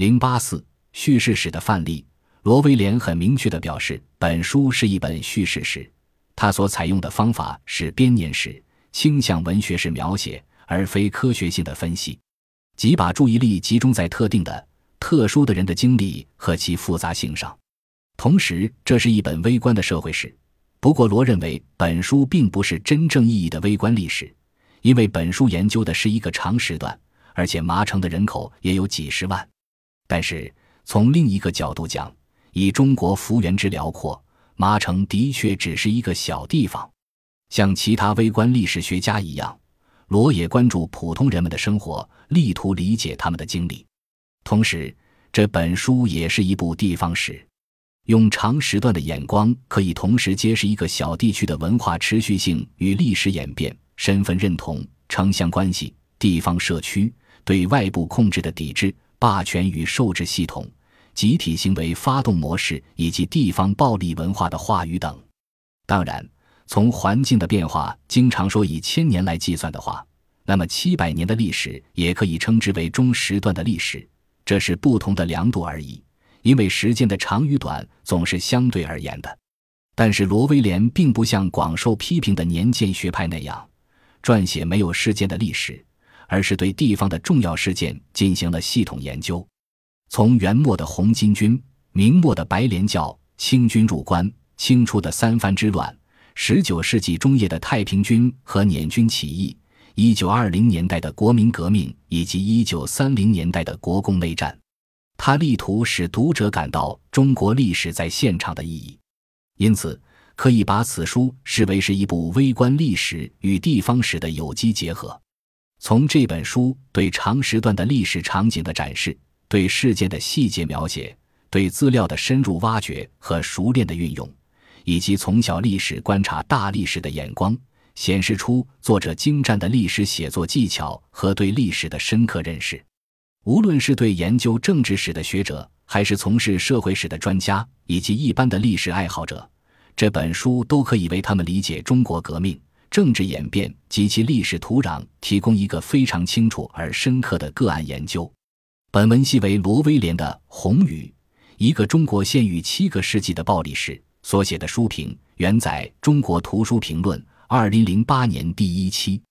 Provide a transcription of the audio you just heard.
零八四叙事史的范例，罗威廉很明确地表示，本书是一本叙事史。他所采用的方法是编年史，倾向文学式描写，而非科学性的分析，即把注意力集中在特定的、特殊的人的经历和其复杂性上。同时，这是一本微观的社会史。不过，罗认为本书并不是真正意义的微观历史，因为本书研究的是一个长时段，而且麻城的人口也有几十万。但是，从另一个角度讲，以中国幅员之辽阔，麻城的确只是一个小地方。像其他微观历史学家一样，罗也关注普通人们的生活，力图理解他们的经历。同时，这本书也是一部地方史。用长时段的眼光，可以同时揭示一个小地区的文化持续性与历史演变、身份认同、城乡关系、地方社区对外部控制的抵制、霸权与受制系统、集体行为发动模式以及地方暴力文化的话语等。当然，从环境的变化经常说以千年来计算的话，那么七百年的历史也可以称之为中时段的历史，这是不同的量度而已。因为时间的长与短总是相对而言的，但是罗威廉并不像广受批评的年鉴学派那样撰写没有事件的历史，而是对地方的重要事件进行了系统研究。从元末的红巾军、明末的白莲教、清军入关、清初的三藩之乱、十九世纪中叶的太平军和捻军起义、一九二零年代的国民革命以及一九三零年代的国共内战。他力图使读者感到中国历史在现场的意义，因此可以把此书视为是一部微观历史与地方史的有机结合。从这本书对长时段的历史场景的展示、对事件的细节描写、对资料的深入挖掘和熟练的运用，以及从小历史观察大历史的眼光，显示出作者精湛的历史写作技巧和对历史的深刻认识。无论是对研究政治史的学者，还是从事社会史的专家，以及一般的历史爱好者，这本书都可以为他们理解中国革命、政治演变及其历史土壤提供一个非常清楚而深刻的个案研究。本文系为罗威廉的《红雨：一个中国县域七个世纪的暴力史》所写的书评，原载《中国图书评论》二零零八年第一期。